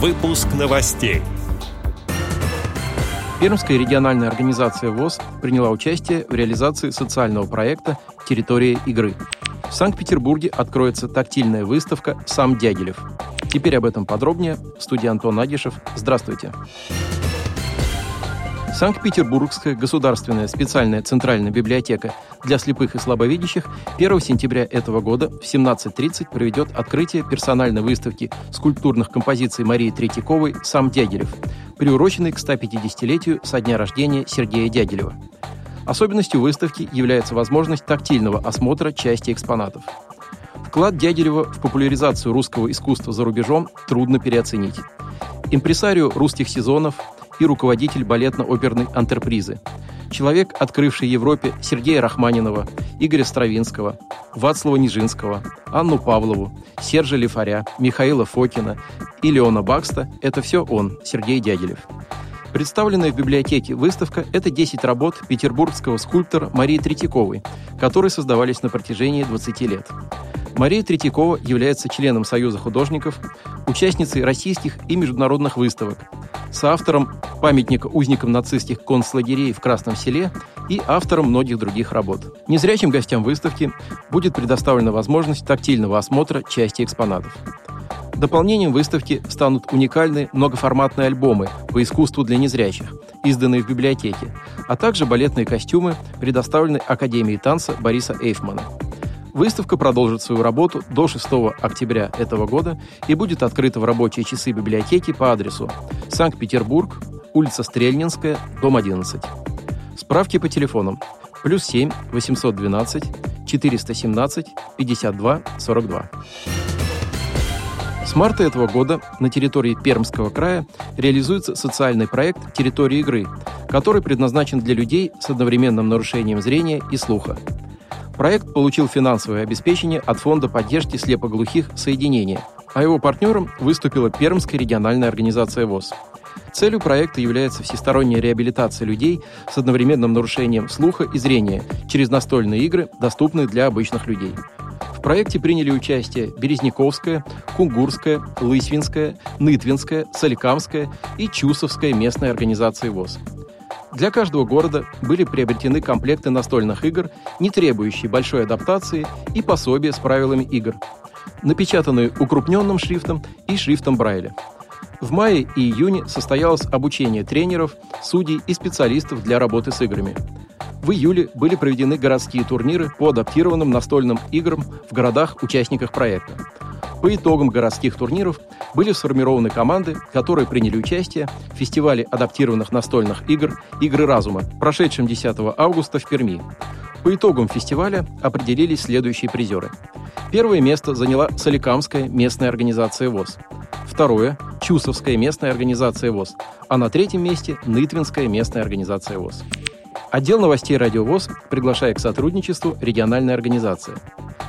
Выпуск новостей. Пермская региональная организация ВОЗ приняла участие в реализации социального проекта «Территория игры». В Санкт-Петербурге откроется тактильная выставка «Сам Дягилев». Теперь об этом подробнее. В студии Антон Агишев. Здравствуйте. Санкт-Петербургская государственная специальная центральная библиотека для слепых и слабовидящих 1 сентября этого года в 17.30 проведет открытие персональной выставки скульптурных композиций Марии Третьяковой «Сам Дягилев», приуроченной к 150-летию со дня рождения Сергея Дягилева. Особенностью выставки является возможность тактильного осмотра части экспонатов. Вклад Дягилева в популяризацию русского искусства за рубежом трудно переоценить. Импресарио русских сезонов, и руководитель балетно-оперной антрепризы. Человек, открывший Европе Сергея Рахманинова, Игоря Стравинского, Вацлава Нижинского, Анну Павлову, Сержа Лифаря, Михаила Фокина и Леона Бакста – это все он, Сергей Дягилев. Представленная в библиотеке выставка – это 10 работ петербургского скульптора Марии Третьяковой, которые создавались на протяжении 20 лет. Мария Третьякова является членом Союза художников, участницей российских и международных выставок, соавтором памятника узникам нацистских концлагерей в Красном селе и автором многих других работ. Незрячим гостям выставки будет предоставлена возможность тактильного осмотра части экспонатов. Дополнением выставки станут уникальные многоформатные альбомы по искусству для незрячих, изданные в библиотеке, а также балетные костюмы, предоставленные Академией танца Бориса Эйфмана – Выставка продолжит свою работу до 6 октября этого года и будет открыта в рабочие часы библиотеки по адресу Санкт-Петербург, улица Стрельнинская, дом 11. Справки по телефонам плюс 7 812 417 52 42. С марта этого года на территории Пермского края реализуется социальный проект «Территория игры», который предназначен для людей с одновременным нарушением зрения и слуха. Проект получил финансовое обеспечение от Фонда поддержки слепоглухих «Соединение», а его партнером выступила Пермская региональная организация ВОЗ. Целью проекта является всесторонняя реабилитация людей с одновременным нарушением слуха и зрения через настольные игры, доступные для обычных людей. В проекте приняли участие Березняковская, Кунгурская, Лысвинская, Нытвинская, Соликамская и Чусовская местные организации ВОЗ. Для каждого города были приобретены комплекты настольных игр, не требующие большой адаптации и пособия с правилами игр, напечатанные укрупненным шрифтом и шрифтом Брайля. В мае и июне состоялось обучение тренеров, судей и специалистов для работы с играми. В июле были проведены городские турниры по адаптированным настольным играм в городах-участниках проекта. По итогам городских турниров были сформированы команды, которые приняли участие в фестивале адаптированных настольных игр «Игры разума», прошедшем 10 августа в Перми. По итогам фестиваля определились следующие призеры. Первое место заняла Соликамская местная организация ВОЗ. Второе – Чусовская местная организация ВОЗ. А на третьем месте – Нытвинская местная организация ВОЗ. Отдел новостей «Радио ВОЗ» приглашает к сотрудничеству региональной организации.